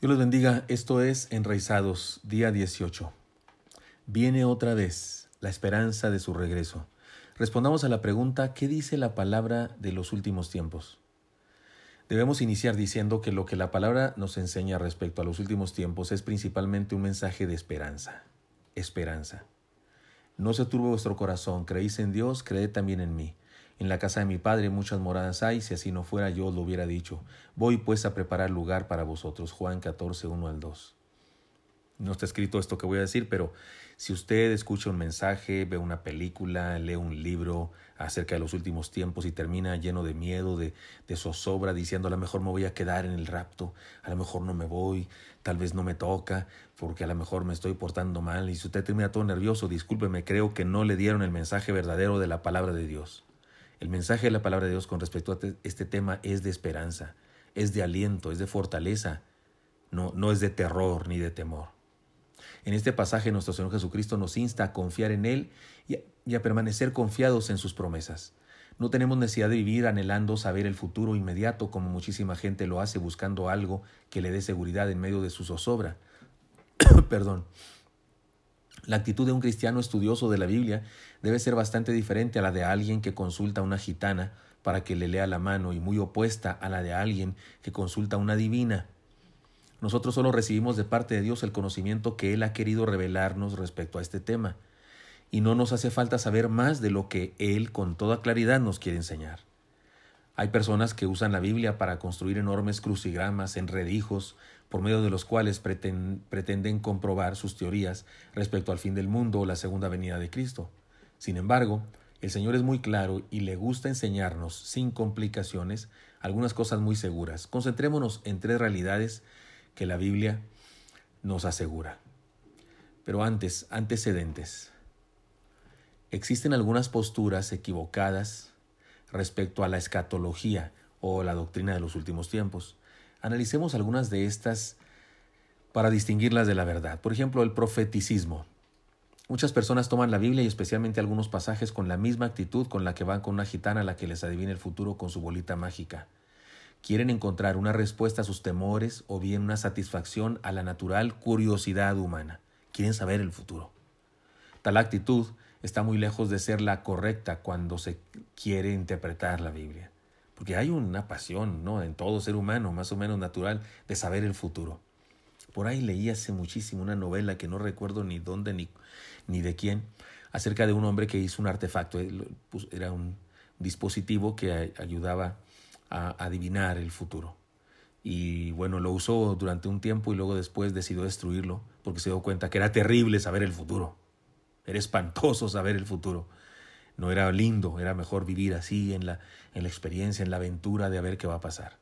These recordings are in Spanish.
Dios los bendiga, esto es Enraizados, día 18. Viene otra vez la esperanza de su regreso. Respondamos a la pregunta, ¿qué dice la palabra de los últimos tiempos? Debemos iniciar diciendo que lo que la palabra nos enseña respecto a los últimos tiempos es principalmente un mensaje de esperanza. Esperanza. No se turbe vuestro corazón, creéis en Dios, creed también en mí. En la casa de mi padre muchas moradas hay, si así no fuera yo lo hubiera dicho. Voy pues a preparar lugar para vosotros. Juan 14, 1 al 2. No está escrito esto que voy a decir, pero si usted escucha un mensaje, ve una película, lee un libro acerca de los últimos tiempos y termina lleno de miedo, de, de zozobra, diciendo a lo mejor me voy a quedar en el rapto, a lo mejor no me voy, tal vez no me toca, porque a lo mejor me estoy portando mal, y si usted termina todo nervioso, discúlpeme, creo que no le dieron el mensaje verdadero de la palabra de Dios. El mensaje de la palabra de Dios con respecto a este tema es de esperanza, es de aliento, es de fortaleza, no, no es de terror ni de temor. En este pasaje nuestro Señor Jesucristo nos insta a confiar en Él y a, permanecer confiados en sus promesas. No tenemos necesidad de vivir anhelando saber el futuro inmediato como muchísima gente lo hace buscando algo que le dé seguridad en medio de su zozobra. Perdón. La actitud de un cristiano estudioso de la Biblia debe ser bastante diferente a la de alguien que consulta a una gitana para que le lea la mano y muy opuesta a la de alguien que consulta a una divina. Nosotros solo recibimos de parte de Dios el conocimiento que Él ha querido revelarnos respecto a este tema, y no nos hace falta saber más de lo que Él con toda claridad nos quiere enseñar. Hay personas que usan la Biblia para construir enormes crucigramas, enredijos, por medio de los cuales pretenden comprobar sus teorías respecto al fin del mundo o la segunda venida de Cristo. Sin embargo, el Señor es muy claro y le gusta enseñarnos, sin complicaciones, algunas cosas muy seguras. Concentrémonos en tres realidades que la Biblia nos asegura. Pero antes, antecedentes. Existen algunas posturas equivocadas respecto a la escatología o la doctrina de los últimos tiempos. Analicemos algunas de estas para distinguirlas de la verdad. Por ejemplo, el profeticismo. Muchas personas toman la Biblia y especialmente algunos pasajes con la misma actitud con la que van con una gitana la que les adivina el futuro con su bolita mágica. Quieren encontrar una respuesta a sus temores o bien una satisfacción a la natural curiosidad humana. Quieren saber el futuro. Tal actitud está muy lejos de ser la correcta cuando se quiere interpretar la Biblia. Porque hay una pasión, ¿no? En todo ser humano, más o menos natural, de saber el futuro. Por ahí leí hace muchísimo una novela que no recuerdo ni dónde ni, ni de quién, acerca de un hombre que hizo un artefacto. Era un dispositivo que ayudaba a adivinar el futuro. Y bueno, lo usó durante un tiempo y luego después decidió destruirlo porque se dio cuenta que era terrible saber el futuro. Era espantoso saber el futuro no era lindo, era mejor vivir así en la, en la experiencia, en la aventura de a ver qué va a pasar.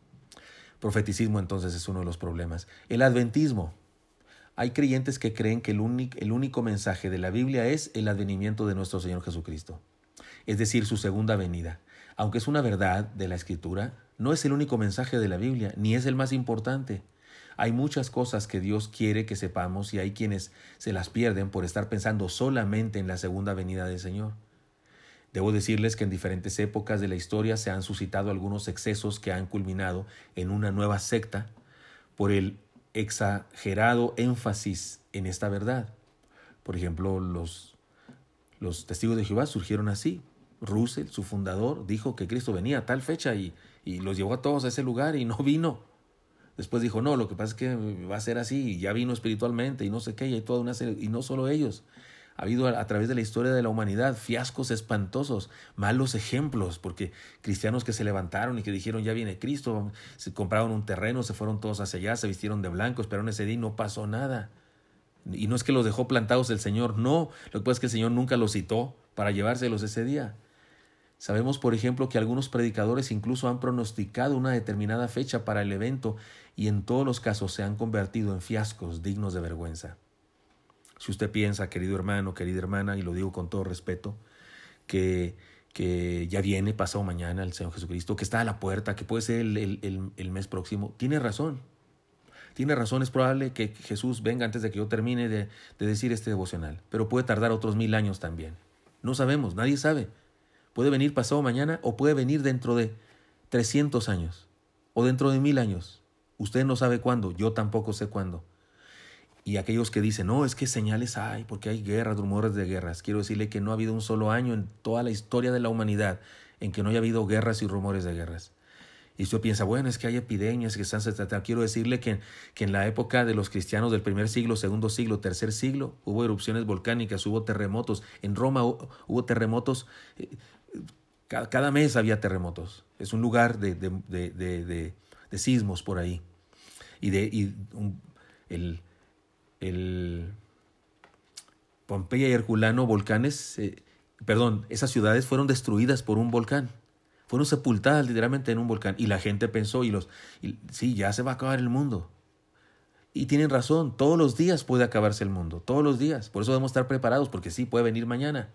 Profeticismo entonces es uno de los problemas. El adventismo. Hay creyentes que creen que el único, el único mensaje de la Biblia es el advenimiento de nuestro Señor Jesucristo, es decir, su segunda venida. Aunque es una verdad de la Escritura, no es el único mensaje de la Biblia, ni es el más importante. Hay muchas cosas que Dios quiere que sepamos y hay quienes se las pierden por estar pensando solamente en la segunda venida del Señor. Debo decirles que en diferentes épocas de la historia se han suscitado algunos excesos que han culminado en una nueva secta por el exagerado énfasis en esta verdad. Por ejemplo, los, testigos de Jehová surgieron así. Russell, su fundador, dijo que Cristo venía a tal fecha y, y los llevó a todos a ese lugar y no vino. Después dijo, no, lo que pasa es que va a ser así, y ya vino espiritualmente y no sé qué, y hay toda una serie, y no solo ellos, ha habido a, través de la historia de la humanidad fiascos espantosos, malos ejemplos, porque cristianos que se levantaron y que dijeron ya viene Cristo, se compraron un terreno, se fueron todos hacia allá, se vistieron de blanco, esperaron ese día y no pasó nada. Y no es que los dejó plantados el Señor, no, lo que pasa es que el Señor nunca los citó para llevárselos ese día. Sabemos, por ejemplo, que algunos predicadores incluso han pronosticado una determinada fecha para el evento y en todos los casos se han convertido en fiascos dignos de vergüenza. Si usted piensa, querido hermano, querida hermana, y lo digo con todo respeto, que, que ya viene pasado mañana el Señor Jesucristo, que está a la puerta, que puede ser el, mes próximo, tiene razón. Tiene razón, es probable que Jesús venga antes de que yo termine de, de decir este devocional, pero puede tardar otros mil años también. No sabemos, nadie sabe. Puede venir pasado mañana o puede venir dentro de 300 años o dentro de mil años. Usted no sabe cuándo, yo tampoco sé cuándo. Y aquellos que dicen, no, es que señales hay, porque hay guerras, rumores de guerras. Quiero decirle que no ha habido un solo año en toda la historia de la humanidad en que no haya habido guerras y rumores de guerras. Y usted piensa, bueno, es que hay epidemias que están. Quiero decirle que, que, en la época de los cristianos del primer siglo, segundo siglo, tercer siglo, hubo erupciones volcánicas, hubo terremotos. En Roma hubo, terremotos. Eh, cada, mes había terremotos. Es un lugar de, de, sismos por ahí. Y, de, y el, el Pompeya y Herculano, volcanes, eh, perdón, esas ciudades fueron destruidas por un volcán. Fueron sepultadas literalmente en un volcán. Y la gente pensó, y los, sí, ya se va a acabar el mundo. Y tienen razón, todos los días puede acabarse el mundo, todos los días. Por eso debemos estar preparados, porque sí, puede venir mañana,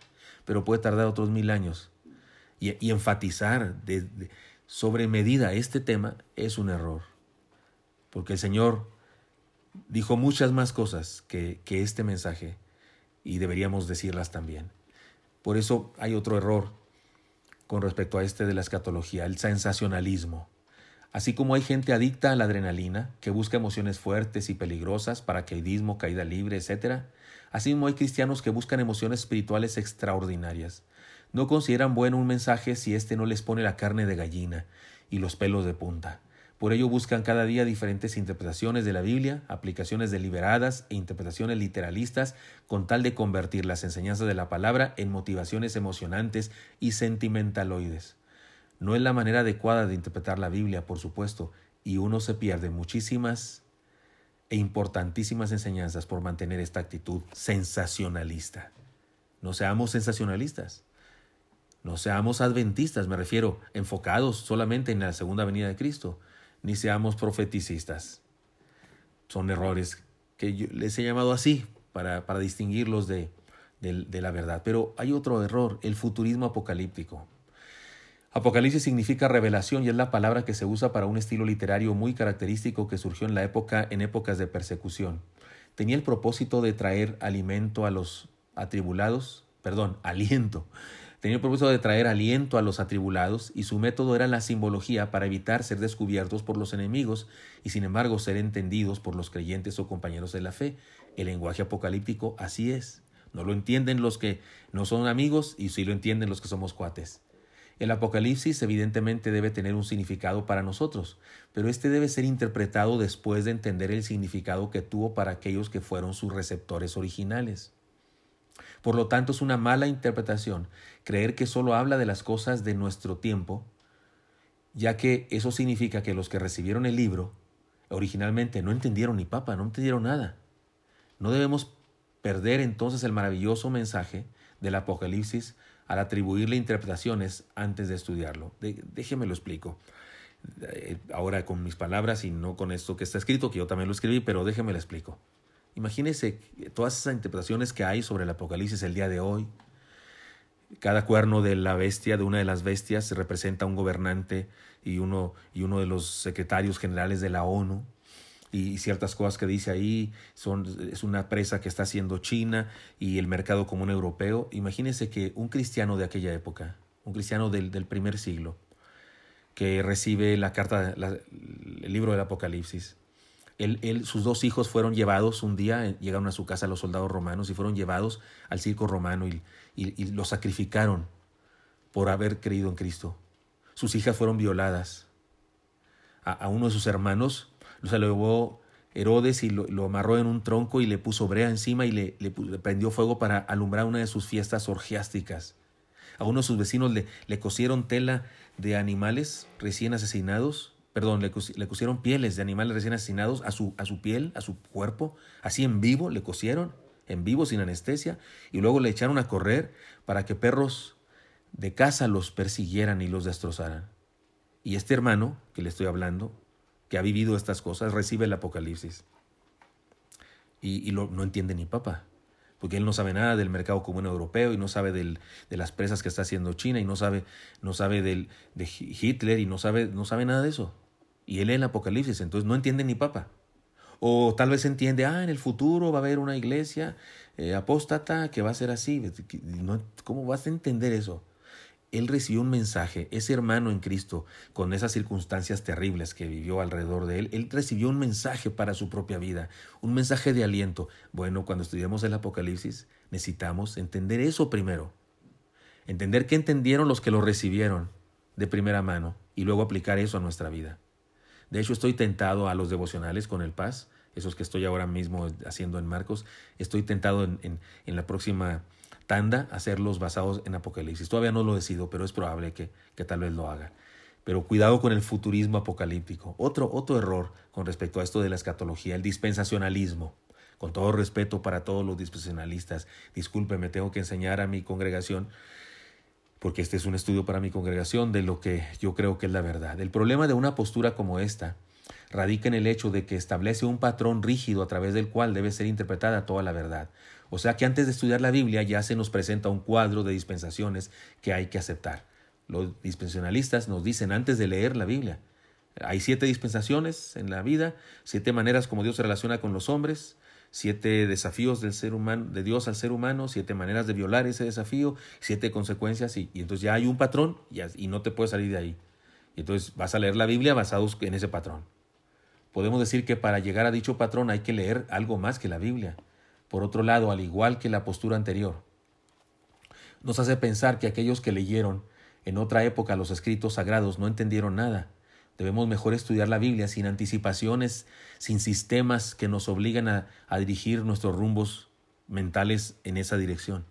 pero puede tardar otros mil años. Y, enfatizar sobre medida este tema es un error. Porque el Señor dijo muchas más cosas que, este mensaje y deberíamos decirlas también. Por eso hay otro error con respecto a este de la escatología, el sensacionalismo. Así como hay gente adicta a la adrenalina, que busca emociones fuertes y peligrosas, paracaidismo, caída libre, etc., así mismo hay cristianos que buscan emociones espirituales extraordinarias. No consideran bueno un mensaje si éste no les pone la carne de gallina y los pelos de punta. Por ello buscan cada día diferentes interpretaciones de la Biblia, aplicaciones deliberadas e interpretaciones literalistas con tal de convertir las enseñanzas de la palabra en motivaciones emocionantes y sentimentaloides. No es la manera adecuada de interpretar la Biblia, por supuesto, y uno se pierde muchísimas e importantísimas enseñanzas por mantener esta actitud sensacionalista. No seamos sensacionalistas. No seamos adventistas, me refiero, enfocados solamente en la segunda venida de Cristo ni seamos profeticistas. Son errores que yo les he llamado así para, para distinguirlos de, de, la verdad. Pero hay otro error, el futurismo apocalíptico. Apocalipsis significa revelación y es la palabra que se usa para un estilo literario muy característico que surgió en la época en épocas de persecución. Tenía el propósito de traer alimento a los atribulados, perdón, aliento Tenía el propósito de traer aliento a los atribulados y su método era la simbología para evitar ser descubiertos por los enemigos y sin embargo ser entendidos por los creyentes o compañeros de la fe. El lenguaje apocalíptico así es. No lo entienden los que no son amigos y sí lo entienden los que somos cuates. El Apocalipsis evidentemente debe tener un significado para nosotros, pero este debe ser interpretado después de entender el significado que tuvo para aquellos que fueron sus receptores originales. Por lo tanto, es una mala interpretación creer que solo habla de las cosas de nuestro tiempo, ya que eso significa que los que recibieron el libro originalmente no entendieron ni papa, no entendieron nada. No debemos perder entonces el maravilloso mensaje del Apocalipsis al atribuirle interpretaciones antes de estudiarlo. déjeme lo explico. Eh, ahora con mis palabras y no con esto que está escrito, que yo también lo escribí, pero déjeme lo explico. Imagínese todas esas interpretaciones que hay sobre el Apocalipsis el día de hoy. Cada cuerno de la bestia, de una de las bestias, representa un gobernante y uno, y uno de los secretarios generales de la ONU. Y ciertas cosas que dice ahí son, es una presa que está haciendo China y el mercado común europeo. Imagínese que un cristiano de aquella época, un cristiano del, del primer siglo, que recibe la carta, el libro del Apocalipsis, sus dos hijos fueron llevados un día, eh, llegaron a su casa los soldados romanos y fueron llevados al circo romano y, y, los sacrificaron por haber creído en Cristo. Sus hijas fueron violadas. A, uno de sus hermanos se lo llevó Herodes y lo, amarró en un tronco y le puso brea encima y le, le, prendió fuego para alumbrar una de sus fiestas orgiásticas. A uno de sus vecinos le, le cosieron tela de animales recién asesinados perdón, le, cosieron pieles de animales recién asesinados a su, a su piel, a su cuerpo, así en vivo, le cosieron, en vivo, sin anestesia, y luego le echaron a correr para que perros de casa los persiguieran y los destrozaran. Y este hermano, que le estoy hablando, que ha vivido estas cosas, recibe el Apocalipsis. Y, no entiende ni papa, porque él no sabe nada del mercado común europeo y no sabe del, de las presas que está haciendo China y no sabe, no sabe del, de Hitler y no sabe, no sabe nada de eso y él lee el Apocalipsis, entonces no entiende ni papa. O tal vez entiende, ah, en el futuro va a haber una iglesia eh, apóstata que va a ser así. ¿Cómo vas a entender eso? Él recibió un mensaje, ese hermano en Cristo, con esas circunstancias terribles que vivió alrededor de él, él recibió un mensaje para su propia vida, un mensaje de aliento. Bueno, cuando estudiamos el Apocalipsis, necesitamos entender eso primero. Entender qué entendieron los que lo recibieron de primera mano y luego aplicar eso a nuestra vida. De hecho, estoy tentado a los devocionales con el paz, esos que estoy ahora mismo haciendo en Marcos, estoy tentado en, en la próxima tanda hacerlos basados en Apocalipsis. Todavía no lo decido, pero es probable que, que tal vez lo haga. Pero cuidado con el futurismo apocalíptico. Otro, otro error con respecto a esto de la escatología, el dispensacionalismo. Con todo respeto para todos los dispensacionalistas, discúlpeme, tengo que enseñar a mi congregación, porque este es un estudio para mi congregación de lo que yo creo que es la verdad. El problema de una postura como esta radica en el hecho de que establece un patrón rígido a través del cual debe ser interpretada toda la verdad. O sea que antes de estudiar la Biblia ya se nos presenta un cuadro de dispensaciones que hay que aceptar. Los dispensacionalistas nos dicen antes de leer la Biblia, hay siete dispensaciones en la vida, siete maneras como Dios se relaciona con los hombres, siete desafíos del ser humano, de Dios al ser humano, siete maneras de violar ese desafío, siete consecuencias, y, entonces ya hay un patrón y, y no te puedes salir de ahí. Y entonces vas a leer la Biblia basados en ese patrón. Podemos decir que para llegar a dicho patrón hay que leer algo más que la Biblia. Por otro lado, al igual que la postura anterior, nos hace pensar que aquellos que leyeron en otra época los escritos sagrados no entendieron nada. Debemos mejor estudiar la Biblia sin anticipaciones, sin sistemas que nos obligan a, dirigir nuestros rumbos mentales en esa dirección.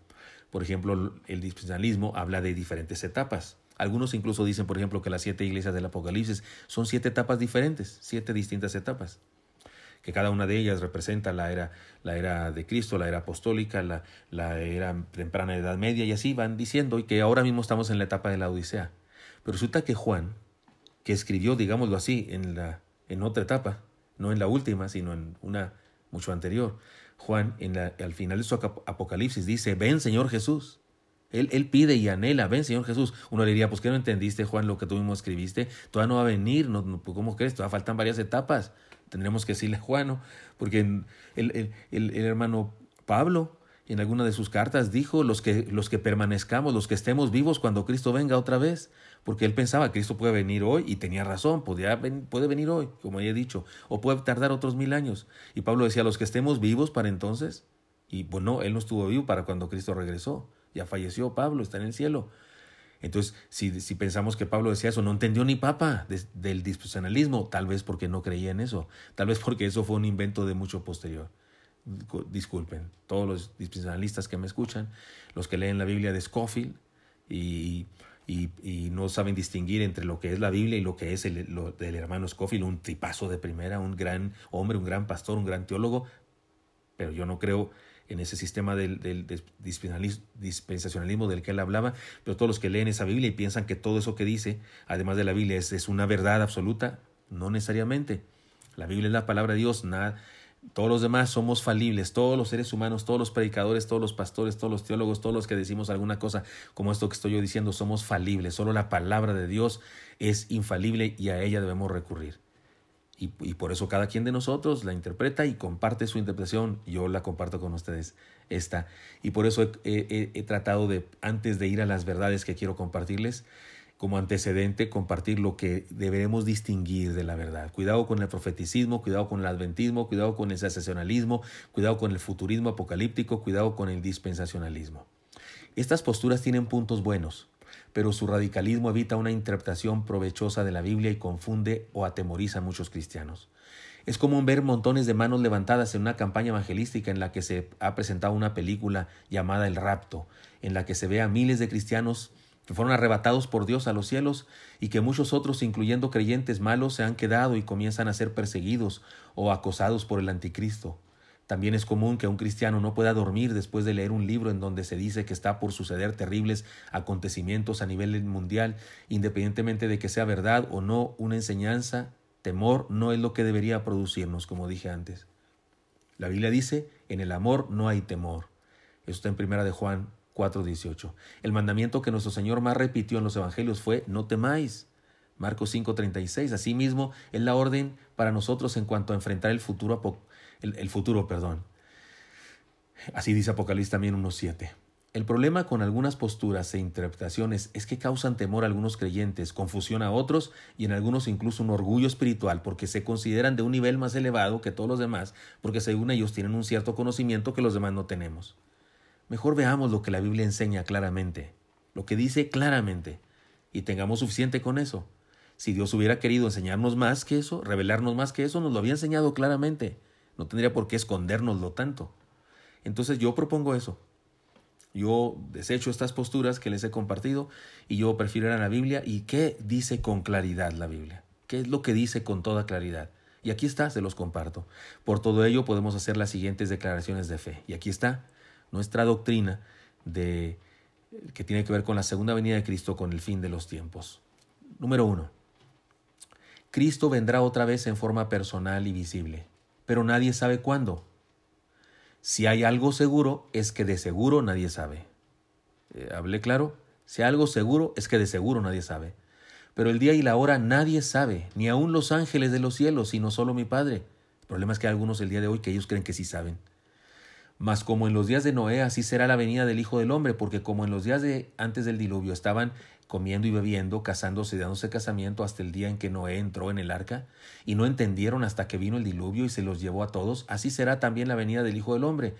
Por ejemplo, el dispensacionalismo habla de diferentes etapas. Algunos incluso dicen, por ejemplo, que las siete iglesias del Apocalipsis son siete etapas diferentes, siete distintas etapas que cada una de ellas representa la era, la era de Cristo, la era apostólica, la, la era temprana Edad Media, y así van diciendo, y que ahora mismo estamos en la etapa de la Odisea. Pero resulta que Juan, que escribió, digámoslo así, en, la, en otra etapa, no en la última, sino en una mucho anterior, Juan, en la, al final de su Apocalipsis, dice, ven Señor Jesús. Él, él, pide y anhela, ven Señor Jesús. Uno le diría, pues que no entendiste, Juan, lo que tú mismo escribiste. Todavía no va a venir, no, ¿cómo crees? Todavía faltan varias etapas tendremos que decirle Juan, porque el, el, hermano Pablo en alguna de sus cartas dijo los que, los que permanezcamos, los que estemos vivos cuando Cristo venga otra vez, porque él pensaba que Cristo puede venir hoy y tenía razón, podía, puede venir hoy, como ya he dicho, o puede tardar otros mil años. Y Pablo decía, los que estemos vivos para entonces, y bueno, él no estuvo vivo para cuando Cristo regresó, ya falleció Pablo, está en el cielo. Entonces, si, pensamos que Pablo decía eso, no entendió ni papa del dispensacionalismo, tal vez porque no creía en eso, tal vez porque eso fue un invento de mucho posterior. Disculpen, todos los dispensacionalistas que me escuchan, los que leen la Biblia de Scofield y, no saben distinguir entre lo que es la Biblia y lo que es el, del hermano Scofield, un tipazo de primera, un gran hombre, un gran pastor, un gran teólogo, pero yo no creo en ese sistema del, dispensacionalismo del que él hablaba, pero todos los que leen esa Biblia y piensan que todo eso que dice, además de la Biblia, es, una verdad absoluta, no necesariamente. La Biblia es la palabra de Dios, nada, todos los demás somos falibles, todos los seres humanos, todos los predicadores, todos los pastores, todos los teólogos, todos los que decimos alguna cosa como esto que estoy yo diciendo, somos falibles. Solo la palabra de Dios es infalible y a ella debemos recurrir. Y, por eso cada quien de nosotros la interpreta y comparte su interpretación. Yo la comparto con ustedes esta. Y por eso he, tratado de, antes de ir a las verdades que quiero compartirles, como antecedente, compartir lo que deberemos distinguir de la verdad. Cuidado con el profeticismo, cuidado con el adventismo, cuidado con el sensacionalismo, cuidado con el futurismo apocalíptico, cuidado con el dispensacionalismo. Estas posturas tienen puntos buenos, pero su radicalismo evita una interpretación provechosa de la Biblia y confunde o atemoriza a muchos cristianos. Es común ver montones de manos levantadas en una campaña evangelística en la que se ha presentado una película llamada El rapto, en la que se ve a miles de cristianos que fueron arrebatados por Dios a los cielos y que muchos otros, incluyendo creyentes malos, se han quedado y comienzan a ser perseguidos o acosados por el anticristo. También es común que un cristiano no pueda dormir después de leer un libro en donde se dice que está por suceder terribles acontecimientos a nivel mundial, independientemente de que sea verdad o no una enseñanza, temor no es lo que debería producirnos, como dije antes. La Biblia dice, en el amor no hay temor. Eso está en primera de Juan 4:18. El mandamiento que nuestro Señor más repitió en los evangelios fue no temáis. Marcos 5:36. Asimismo, es la orden para nosotros en cuanto a enfrentar el futuro el, futuro, perdón. Así dice Apocalipsis también 1.7. El problema con algunas posturas e interpretaciones es que causan temor a algunos creyentes, confusión a otros y en algunos incluso un orgullo espiritual porque se consideran de un nivel más elevado que todos los demás, porque según ellos tienen un cierto conocimiento que los demás no tenemos. Mejor veamos lo que la Biblia enseña claramente, lo que dice claramente, y tengamos suficiente con eso. Si Dios hubiera querido enseñarnos más que eso, revelarnos más que eso, nos lo había enseñado claramente. No tendría por qué escondérnoslo tanto. Entonces yo propongo eso yo desecho estas posturas que les he compartido y yo prefiero ir a la Biblia. ¿Y qué dice con claridad la Biblia? ¿Qué es lo que dice con toda claridad? Y aquí está, se los comparto. Por todo ello podemos hacer las siguientes declaraciones de fe. Y aquí está nuestra doctrina de que tiene que ver con la segunda venida de Cristo con el fin de los tiempos. Número uno. Cristo vendrá otra vez en forma personal y visible, pero nadie sabe cuándo. Si hay algo seguro, es que de seguro nadie sabe. Eh, ¿Hablé claro? Si hay algo seguro, es que de seguro nadie sabe. Pero el día y la hora nadie sabe, ni aun los ángeles de los cielos, sino solo mi Padre. El problema es que hay algunos el día de hoy que ellos creen que sí saben. Mas como en los días de Noé, así será la venida del Hijo del Hombre, porque como en los días de antes del diluvio estaban comiendo y bebiendo, casándose y dándose casamiento hasta el día en que Noé entró en el arca, y no entendieron hasta que vino el diluvio y se los llevó a todos, así será también la venida del Hijo del Hombre.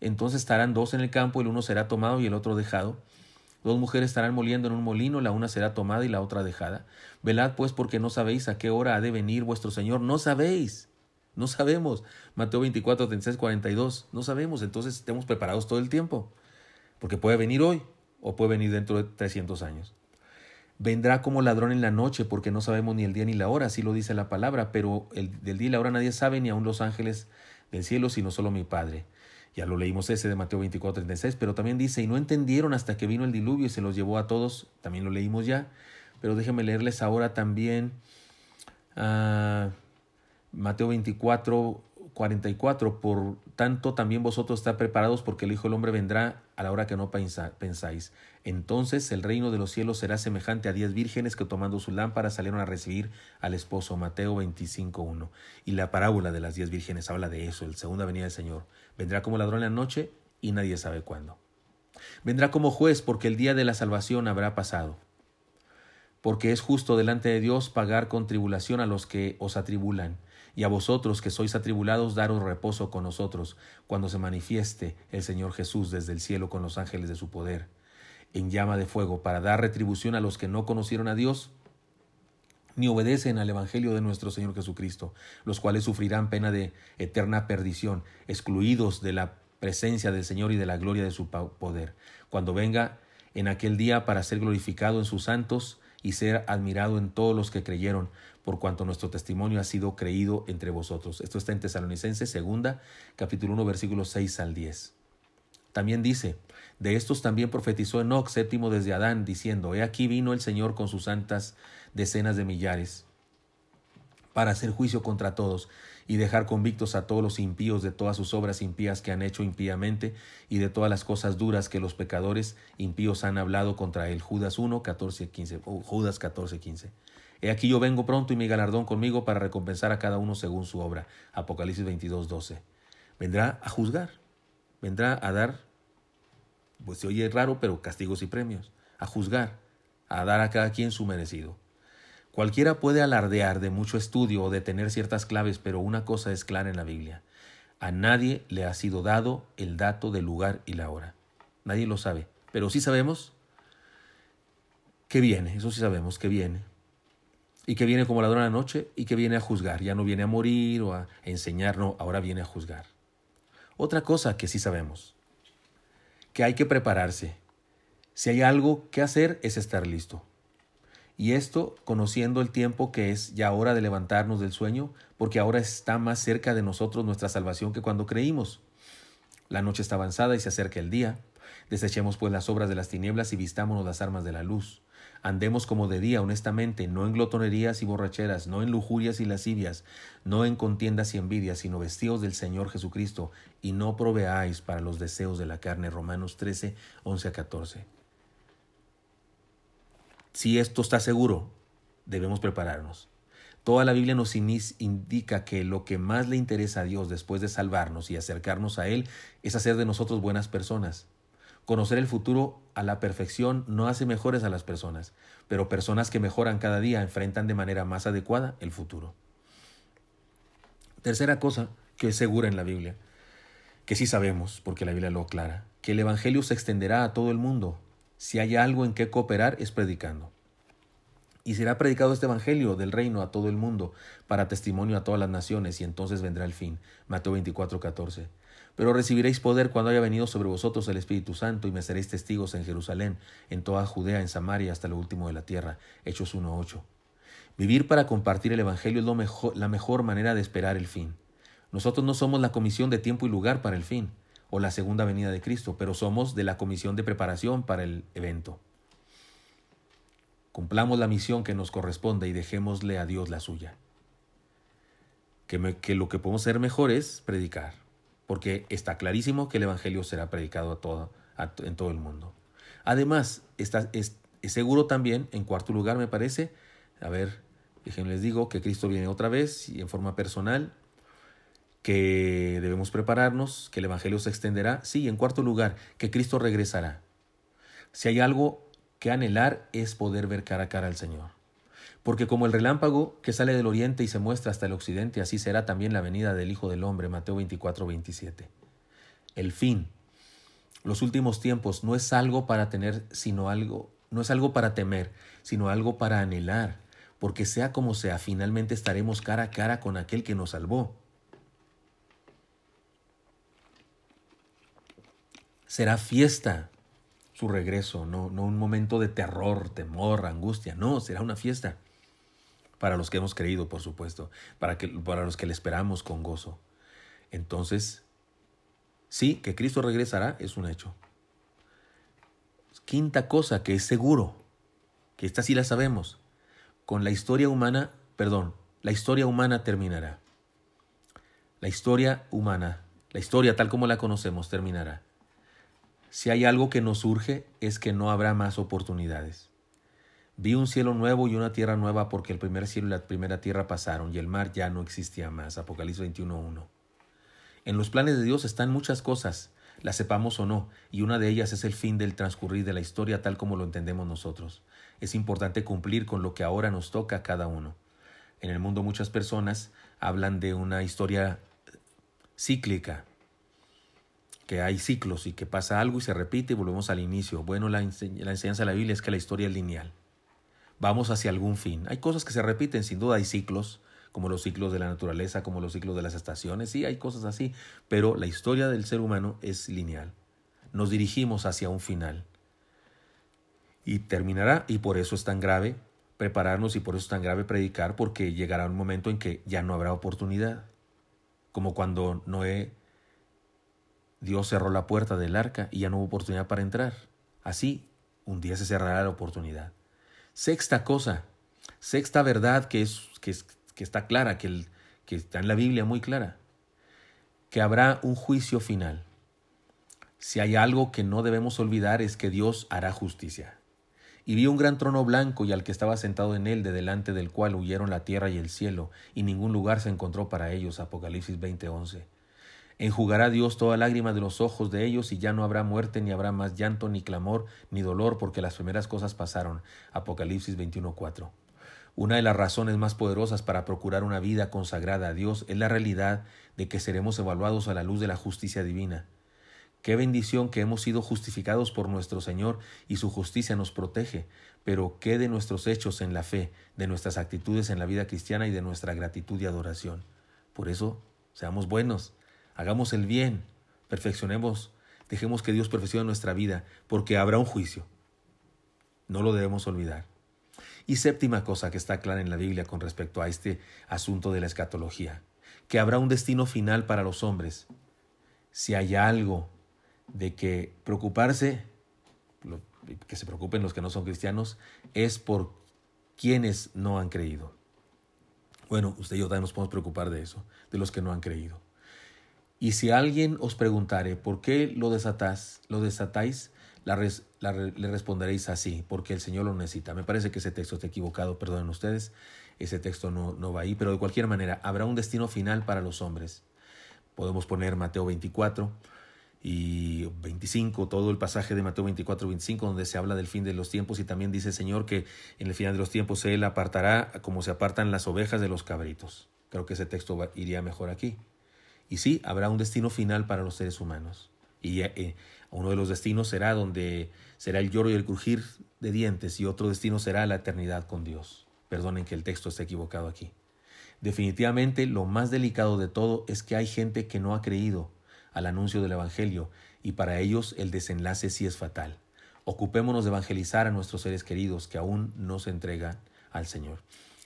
Entonces estarán dos en el campo, el uno será tomado y el otro dejado. Dos mujeres estarán moliendo en un molino, la una será tomada y la otra dejada. Velad pues porque no sabéis a qué hora ha de venir vuestro Señor. No sabéis. No sabemos. Mateo 24, 36, 42. No sabemos. Entonces estemos preparados todo el tiempo. Porque puede venir hoy o puede venir dentro de 300 años. Vendrá como ladrón en la noche, porque no sabemos ni el día ni la hora, así lo dice la palabra, pero el, del día y la hora nadie sabe, ni aun los ángeles del cielo, sino solo mi Padre. Ya lo leímos ese de Mateo 24, 36, pero también dice, y no entendieron hasta que vino el diluvio y se los llevó a todos, también lo leímos ya, pero déjenme leerles ahora también uh, Mateo 24, 44, por tanto también vosotros está preparados porque el Hijo del Hombre vendrá a la hora que no pensáis. Entonces el reino de los cielos será semejante a diez vírgenes que tomando su lámpara salieron a recibir al esposo. Mateo 25.1. Y la parábola de las diez vírgenes habla de eso, el segunda venida del Señor. Vendrá como ladrón en la noche y nadie sabe cuándo. Vendrá como juez porque el día de la salvación habrá pasado. Porque es justo delante de Dios pagar con tribulación a los que os atribulan y a vosotros que sois atribulados, daros reposo con nosotros, cuando se manifieste el Señor Jesús desde el cielo con los ángeles de su poder, en llama de fuego, para dar retribución a los que no conocieron a Dios, ni obedecen al Evangelio de nuestro Señor Jesucristo, los cuales sufrirán pena de eterna perdición, excluidos de la presencia del Señor y de la gloria de su poder, cuando venga en aquel día para ser glorificado en sus santos y ser admirado en todos los que creyeron, por cuanto nuestro testimonio ha sido creído entre vosotros. Esto está en Tesalonicenses segunda, capítulo 1, versículos 6 al 10. También dice, de estos también profetizó Enoch, séptimo desde Adán, diciendo, He aquí vino el Señor con sus santas decenas de millares, para hacer juicio contra todos, y dejar convictos a todos los impíos de todas sus obras impías que han hecho impíamente, y de todas las cosas duras que los pecadores impíos han hablado contra él. Judas 1, 14, 15, Judas 14, 15. He aquí yo vengo pronto y mi galardón conmigo para recompensar a cada uno según su obra. Apocalipsis 22, 12. Vendrá a juzgar, vendrá a dar, pues se oye raro, pero castigos y premios, a juzgar, a dar a cada quien su merecido. Cualquiera puede alardear de mucho estudio o de tener ciertas claves, pero una cosa es clara en la Biblia. A nadie le ha sido dado el dato del lugar y la hora. Nadie lo sabe, pero sí sabemos que viene, eso sí sabemos que viene y que viene como ladrón a la noche y que viene a juzgar. Ya no viene a morir o a enseñar, no, ahora viene a juzgar. Otra cosa que sí sabemos, que hay que prepararse. Si hay algo que hacer es estar listo. Y esto conociendo el tiempo que es ya hora de levantarnos del sueño, porque ahora está más cerca de nosotros nuestra salvación que cuando creímos. La noche está avanzada y se acerca el día. Desechemos pues las obras de las tinieblas y vistámonos las armas de la luz. Andemos como de día, honestamente, no en glotonerías y borracheras, no en lujurias y lascivias, no en contiendas y envidias, sino vestidos del Señor Jesucristo, y no proveáis para los deseos de la carne. Romanos 13, 11 a 14. Si esto está seguro, debemos prepararnos. Toda la Biblia nos indica que lo que más le interesa a Dios después de salvarnos y acercarnos a Él es hacer de nosotros buenas personas. Conocer el futuro a la perfección no hace mejores a las personas, pero personas que mejoran cada día enfrentan de manera más adecuada el futuro. Tercera cosa que es segura en la Biblia, que sí sabemos, porque la Biblia lo aclara, que el Evangelio se extenderá a todo el mundo. Si hay algo en que cooperar es predicando. Y será predicado este Evangelio del reino a todo el mundo, para testimonio a todas las naciones, y entonces vendrá el fin. Mateo 24, 14. Pero recibiréis poder cuando haya venido sobre vosotros el Espíritu Santo, y me seréis testigos en Jerusalén, en toda Judea, en Samaria, hasta lo último de la tierra. Hechos 1.8. Vivir para compartir el Evangelio es lo mejor, la mejor manera de esperar el fin. Nosotros no somos la comisión de tiempo y lugar para el fin, o la segunda venida de Cristo, pero somos de la comisión de preparación para el evento. Cumplamos la misión que nos corresponde y dejémosle a Dios la suya. Que, que lo que podemos hacer mejor es predicar, porque está clarísimo que el Evangelio será predicado todo, en todo el mundo. Además, está, es, seguro también, en cuarto lugar me parece, a ver, déjenme les digo que Cristo viene otra vez y en forma personal, que debemos prepararnos, que el Evangelio se extenderá. Sí, en cuarto lugar, que Cristo regresará. Si hay algo que anhelar es poder ver cara a cara al Señor. Porque como el relámpago que sale del oriente y se muestra hasta el occidente, así será también la venida del Hijo del Hombre, Mateo 24, 27. El fin, los últimos tiempos, no es algo para tener, sino algo, no es algo para temer, sino algo para anhelar, porque sea como sea, finalmente estaremos cara a cara con aquel que nos salvó. Será fiesta, su regreso, no, no un momento de terror, temor, angustia, no, será una fiesta. Para los que hemos creído, por supuesto, para, que, para los que le esperamos con gozo. Entonces, sí, que Cristo regresará es un hecho. Quinta cosa que es seguro, que esta sí la sabemos, con la historia humana, perdón, la historia humana terminará. La historia humana, la historia tal como la conocemos terminará. Si hay algo que nos surge es que no habrá más oportunidades. Vi un cielo nuevo y una tierra nueva porque el primer cielo y la primera tierra pasaron y el mar ya no existía más. Apocalipsis 21.1. En los planes de Dios están muchas cosas, las sepamos o no, y una de ellas es el fin del transcurrir de la historia tal como lo entendemos nosotros. Es importante cumplir con lo que ahora nos toca a cada uno. En el mundo muchas personas hablan de una historia cíclica, que hay ciclos y que pasa algo y se repite y volvemos al inicio. Bueno, la, enseñanza de la Biblia es que la historia es lineal. Vamos hacia algún fin. Hay cosas que se repiten, sin duda hay ciclos, como los ciclos de la naturaleza, como los ciclos de las estaciones, sí, hay cosas así, pero la historia del ser humano es lineal. Nos dirigimos hacia un final. Y terminará, y por eso es tan grave prepararnos y por eso es tan grave predicar, porque llegará un momento en que ya no habrá oportunidad. Como cuando Noé Dios cerró la puerta del arca y ya no hubo oportunidad para entrar. Así, un día se cerrará la oportunidad. Sexta cosa, sexta verdad que, es, que, está clara, que está en la Biblia muy clara, que habrá un juicio final. Si hay algo que no debemos olvidar es que Dios hará justicia. Y vi un gran trono blanco y al que estaba sentado en él, de delante del cual huyeron la tierra y el cielo, y ningún lugar se encontró para ellos. Apocalipsis 20:11. Enjugará Dios toda lágrima de los ojos de ellos y ya no habrá muerte, ni habrá más llanto, ni clamor, ni dolor, porque las primeras cosas pasaron. Apocalipsis 21:4. Una de las razones más poderosas para procurar una vida consagrada a Dios es la realidad de que seremos evaluados a la luz de la justicia divina. Qué bendición que hemos sido justificados por nuestro Señor y su justicia nos protege, pero qué de nuestros hechos en la fe, de nuestras actitudes en la vida cristiana y de nuestra gratitud y adoración. Por eso, seamos buenos, hagamos el bien, perfeccionemos, dejemos que Dios perfeccione nuestra vida, porque habrá un juicio. No lo debemos olvidar. Y séptima cosa que está clara en la Biblia con respecto a este asunto de la escatología, que habrá un destino final para los hombres. Si hay algo de que preocuparse, que se preocupen los que no son cristianos, es por quienes no han creído. Bueno, usted y yo también nos podemos preocupar de eso, de los que no han creído. Y si alguien os preguntare por qué lo desatás, lo desatáis, le responderéis así, porque el Señor lo necesita. Me parece que ese texto está equivocado, perdonen ustedes, ese texto no, no va ahí, pero de cualquier manera, habrá un destino final para los hombres. Podemos poner Mateo 24, y 25, todo el pasaje de Mateo 24, 25, donde se habla del fin de los tiempos y también dice el Señor que en el final de los tiempos Él apartará como se apartan las ovejas de los cabritos. Creo que ese texto iría mejor aquí. Y sí, habrá un destino final para los seres humanos. Y eh, uno de los destinos será donde será el lloro y el crujir de dientes y otro destino será la eternidad con Dios. Perdonen que el texto esté equivocado aquí. Definitivamente lo más delicado de todo es que hay gente que no ha creído al anuncio del Evangelio y para ellos el desenlace sí es fatal. Ocupémonos de evangelizar a nuestros seres queridos que aún no se entregan al Señor.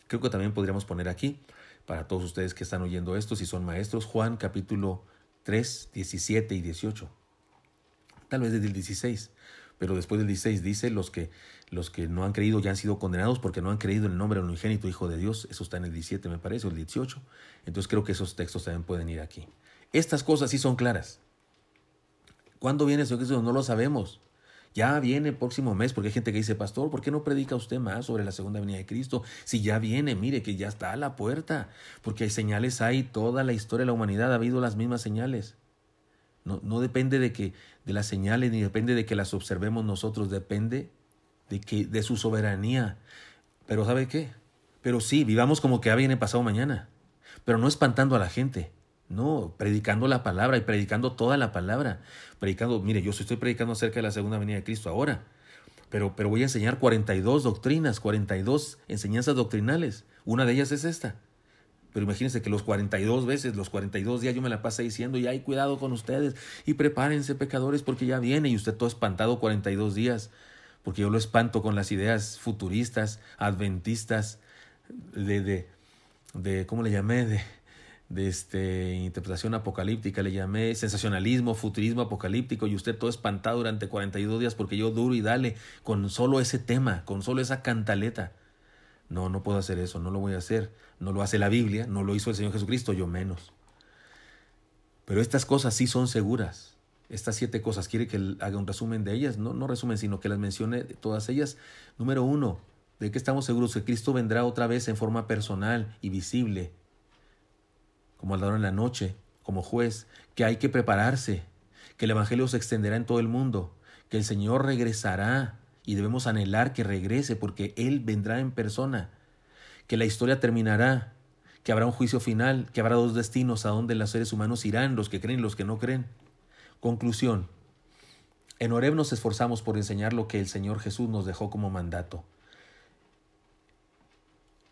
Creo que también podríamos poner aquí, para todos ustedes que están oyendo esto, si son maestros, Juan capítulo 3, 17 y 18. Tal vez desde el 16, pero después del 16 dice los que los que no han creído ya han sido condenados porque no han creído en el nombre del unigénito Hijo de Dios. Eso está en el 17, me parece, o el 18. Entonces creo que esos textos también pueden ir aquí. Estas cosas sí son claras. ¿Cuándo viene el Señor? No lo sabemos. Ya viene el próximo mes, porque hay gente que dice, pastor, ¿por qué no predica usted más sobre la segunda venida de Cristo? Si ya viene, mire que ya está a la puerta, porque hay señales, hay toda la historia de la humanidad, ha habido las mismas señales. No, no depende de que de las señales, ni depende de que las observemos nosotros, depende de que de su soberanía. Pero ¿sabe qué? Pero sí, vivamos como que ya viene pasado mañana, pero no espantando a la gente. No, predicando la palabra y predicando toda la palabra. Predicando, mire, yo estoy predicando acerca de la segunda venida de Cristo ahora, pero, pero voy a enseñar 42 doctrinas, 42 enseñanzas doctrinales. Una de ellas es esta. Pero imagínense que los 42 veces, los 42 días yo me la pasé diciendo, y hay cuidado con ustedes, y prepárense pecadores porque ya viene, y usted todo espantado 42 días, porque yo lo espanto con las ideas futuristas, adventistas, de, de, de ¿cómo le llamé? De, de este, interpretación apocalíptica, le llamé sensacionalismo, futurismo apocalíptico, y usted todo espantado durante 42 días porque yo duro y dale con solo ese tema, con solo esa cantaleta. No, no puedo hacer eso, no lo voy a hacer. No lo hace la Biblia, no lo hizo el Señor Jesucristo, yo menos. Pero estas cosas sí son seguras. Estas siete cosas, ¿quiere que haga un resumen de ellas? No, no resumen, sino que las mencione todas ellas. Número uno, de que estamos seguros que Cristo vendrá otra vez en forma personal y visible como al en la noche, como juez, que hay que prepararse, que el Evangelio se extenderá en todo el mundo, que el Señor regresará y debemos anhelar que regrese porque Él vendrá en persona, que la historia terminará, que habrá un juicio final, que habrá dos destinos a donde los seres humanos irán, los que creen y los que no creen. Conclusión. En Oreb nos esforzamos por enseñar lo que el Señor Jesús nos dejó como mandato.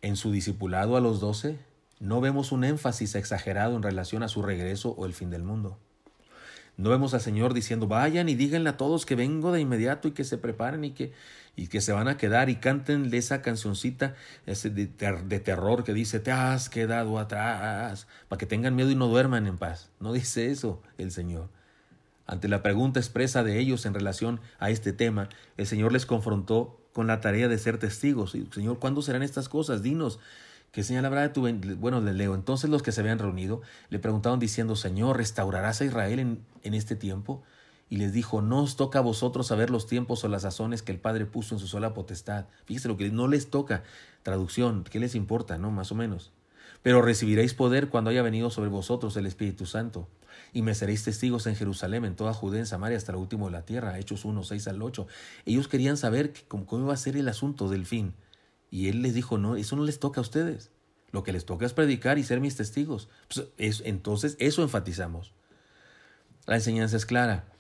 En su discipulado a los doce, no vemos un énfasis exagerado en relación a su regreso o el fin del mundo. No vemos al Señor diciendo, vayan y díganle a todos que vengo de inmediato y que se preparen y que, y que se van a quedar y cantenle esa cancioncita ese de, de, terror que dice, te has quedado atrás, para que tengan miedo y no duerman en paz. No dice eso el Señor. Ante la pregunta expresa de ellos en relación a este tema, el Señor les confrontó con la tarea de ser testigos. Señor, ¿cuándo serán estas cosas? Dinos. ¿Qué señal habrá de tu Bueno, le leo. Entonces los que se habían reunido le preguntaron diciendo, Señor, ¿restaurarás a Israel en, en este tiempo? Y les dijo, no os toca a vosotros saber los tiempos o las sazones que el Padre puso en su sola potestad. Fíjese lo que no les toca. Traducción, ¿qué les importa, no? Más o menos. Pero recibiréis poder cuando haya venido sobre vosotros el Espíritu Santo. Y me seréis testigos en Jerusalén, en toda Judea, en Samaria, hasta el último de la tierra. Hechos 1, 6 al 8. Ellos querían saber cómo iba a ser el asunto del fin. Y él les dijo, no, eso no les toca a ustedes. Lo que les toca es predicar y ser mis testigos. Pues, entonces, eso enfatizamos. La enseñanza es clara.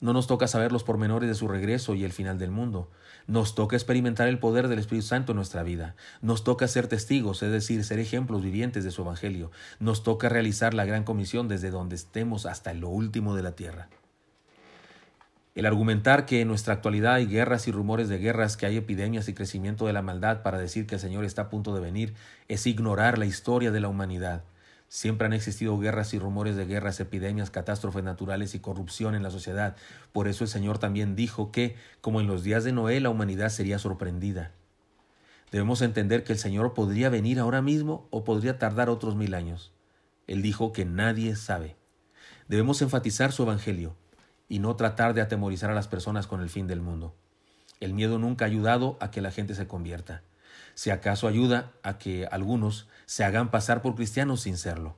No nos toca saber los pormenores de su regreso y el final del mundo. Nos toca experimentar el poder del Espíritu Santo en nuestra vida. Nos toca ser testigos, es decir, ser ejemplos vivientes de su Evangelio. Nos toca realizar la gran comisión desde donde estemos hasta lo último de la tierra. El argumentar que en nuestra actualidad hay guerras y rumores de guerras, que hay epidemias y crecimiento de la maldad para decir que el Señor está a punto de venir, es ignorar la historia de la humanidad. Siempre han existido guerras y rumores de guerras, epidemias, catástrofes naturales y corrupción en la sociedad. Por eso el Señor también dijo que, como en los días de Noé, la humanidad sería sorprendida. Debemos entender que el Señor podría venir ahora mismo o podría tardar otros mil años. Él dijo que nadie sabe. Debemos enfatizar su Evangelio y no tratar de atemorizar a las personas con el fin del mundo. El miedo nunca ha ayudado a que la gente se convierta. Si acaso ayuda a que algunos se hagan pasar por cristianos sin serlo.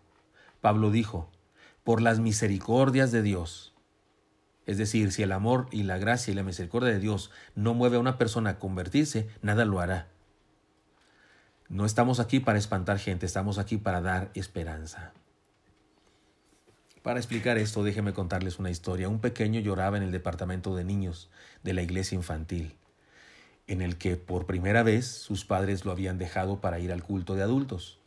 Pablo dijo, por las misericordias de Dios, Es decir, si el amor y la gracia y la misericordia de Dios no mueve a una persona a convertirse, nada lo hará. No estamos aquí para espantar gente, estamos aquí para dar esperanza. Para explicar esto, déjenme contarles una historia. Un pequeño lloraba en el departamento de niños de la iglesia infantil, en el que por primera vez sus padres lo habían dejado para ir al culto de adultos.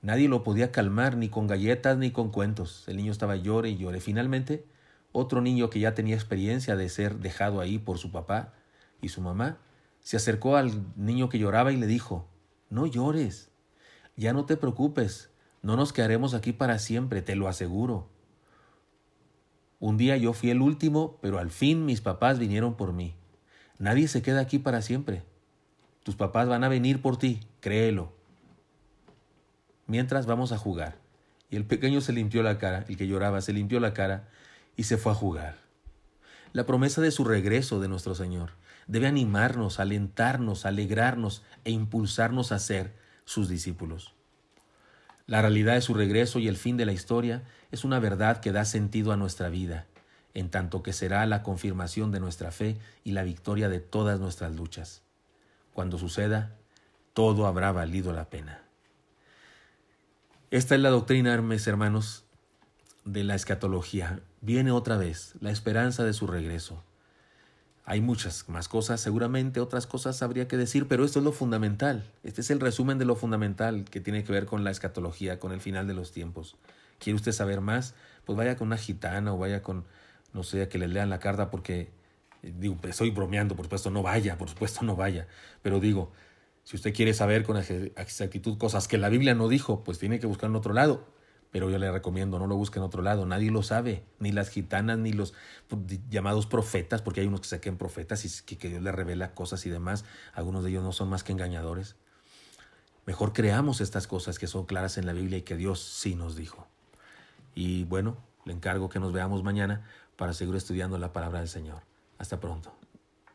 Nadie lo podía calmar ni con galletas ni con cuentos. El niño estaba llore y llore. Finalmente, otro niño que ya tenía experiencia de ser dejado ahí por su papá y su mamá, se acercó al niño que lloraba y le dijo, No llores, ya no te preocupes, no nos quedaremos aquí para siempre, te lo aseguro. Un día yo fui el último, pero al fin mis papás vinieron por mí. Nadie se queda aquí para siempre. Tus papás van a venir por ti, créelo. Mientras vamos a jugar. Y el pequeño se limpió la cara, el que lloraba se limpió la cara y se fue a jugar. La promesa de su regreso de nuestro Señor debe animarnos, alentarnos, alegrarnos e impulsarnos a ser sus discípulos. La realidad de su regreso y el fin de la historia es una verdad que da sentido a nuestra vida, en tanto que será la confirmación de nuestra fe y la victoria de todas nuestras luchas. Cuando suceda, todo habrá valido la pena. Esta es la doctrina, mis hermanos, de la escatología. Viene otra vez la esperanza de su regreso. Hay muchas más cosas, seguramente otras cosas habría que decir, pero esto es lo fundamental. Este es el resumen de lo fundamental que tiene que ver con la escatología, con el final de los tiempos. ¿Quiere usted saber más? Pues vaya con una gitana o vaya con, no sé, a que le lean la carta porque, eh, digo, estoy bromeando, por supuesto, no vaya, por supuesto, no vaya. Pero digo, si usted quiere saber con exactitud cosas que la Biblia no dijo, pues tiene que buscar en otro lado pero yo le recomiendo, no lo busque en otro lado, nadie lo sabe, ni las gitanas, ni los pues, llamados profetas, porque hay unos que se queden profetas y que, Dios le revela cosas y demás, algunos de ellos no son más que engañadores. Mejor creamos estas cosas que son claras en la Biblia y que Dios sí nos dijo. Y bueno, le encargo que nos veamos mañana para seguir estudiando la palabra del Señor. Hasta pronto.